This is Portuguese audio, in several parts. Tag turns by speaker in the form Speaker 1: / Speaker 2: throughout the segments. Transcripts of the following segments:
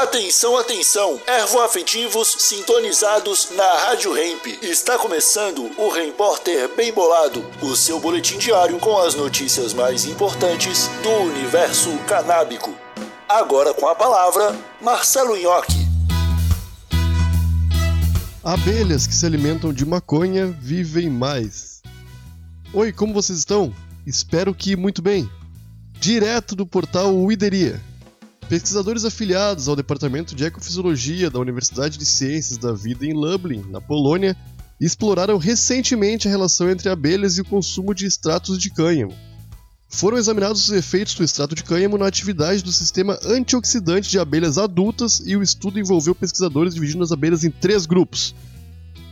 Speaker 1: Atenção, atenção, ervoafetivos sintonizados na Rádio Hemp. Está começando o Repórter Bem Bolado, o seu boletim diário com as notícias mais importantes do universo canábico. Agora com a palavra, Marcelo Nhoque.
Speaker 2: Abelhas que se alimentam de maconha vivem mais. Oi, como vocês estão? Espero que muito bem. Direto do portal Uideria Pesquisadores afiliados ao Departamento de Ecofisiologia da Universidade de Ciências da Vida em Lublin, na Polônia, exploraram recentemente a relação entre abelhas e o consumo de extratos de cânhamo. Foram examinados os efeitos do extrato de cânhamo na atividade do sistema antioxidante de abelhas adultas e o estudo envolveu pesquisadores dividindo as abelhas em três grupos: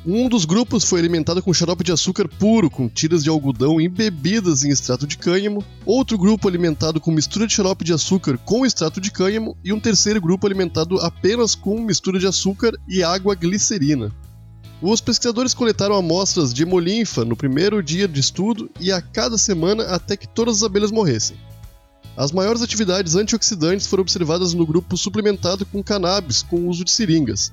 Speaker 2: um dos grupos foi alimentado com xarope de açúcar puro, com tiras de algodão embebidas em extrato de cânhamo, outro grupo alimentado com mistura de xarope de açúcar com extrato de cânhamo e um terceiro grupo alimentado apenas com mistura de açúcar e água glicerina. Os pesquisadores coletaram amostras de hemolinfa no primeiro dia de estudo e a cada semana até que todas as abelhas morressem. As maiores atividades antioxidantes foram observadas no grupo suplementado com cannabis com uso de seringas,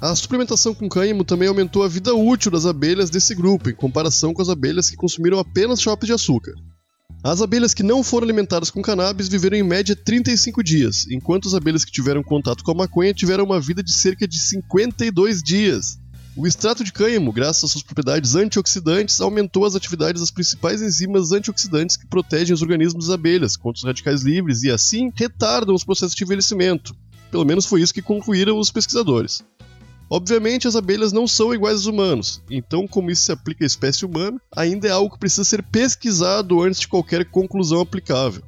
Speaker 2: a suplementação com cânhamo também aumentou a vida útil das abelhas desse grupo, em comparação com as abelhas que consumiram apenas chopes de açúcar. As abelhas que não foram alimentadas com cannabis viveram em média 35 dias, enquanto as abelhas que tiveram contato com a maconha tiveram uma vida de cerca de 52 dias. O extrato de cânhamo, graças às suas propriedades antioxidantes, aumentou as atividades das principais enzimas antioxidantes que protegem os organismos das abelhas contra os radicais livres e, assim, retardam os processos de envelhecimento. Pelo menos foi isso que concluíram os pesquisadores. Obviamente, as abelhas não são iguais aos humanos, então, como isso se aplica à espécie humana, ainda é algo que precisa ser pesquisado antes de qualquer conclusão aplicável.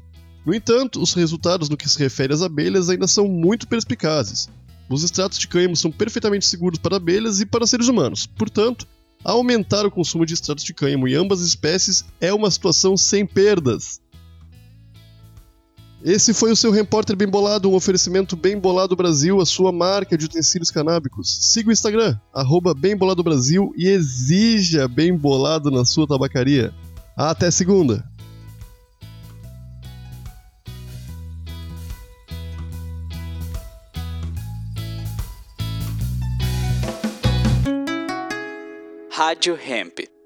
Speaker 2: No entanto, os resultados no que se refere às abelhas ainda são muito perspicazes. Os extratos de cânhamo são perfeitamente seguros para abelhas e para seres humanos, portanto, aumentar o consumo de extratos de cânhamo em ambas as espécies é uma situação sem perdas. Esse foi o seu Repórter Bem Bolado, um oferecimento Bem Bolado Brasil, a sua marca de utensílios canábicos. Siga o Instagram, arroba Bem Bolado Brasil e exija Bem Bolado na sua tabacaria. Até segunda!
Speaker 3: Rádio Hemp.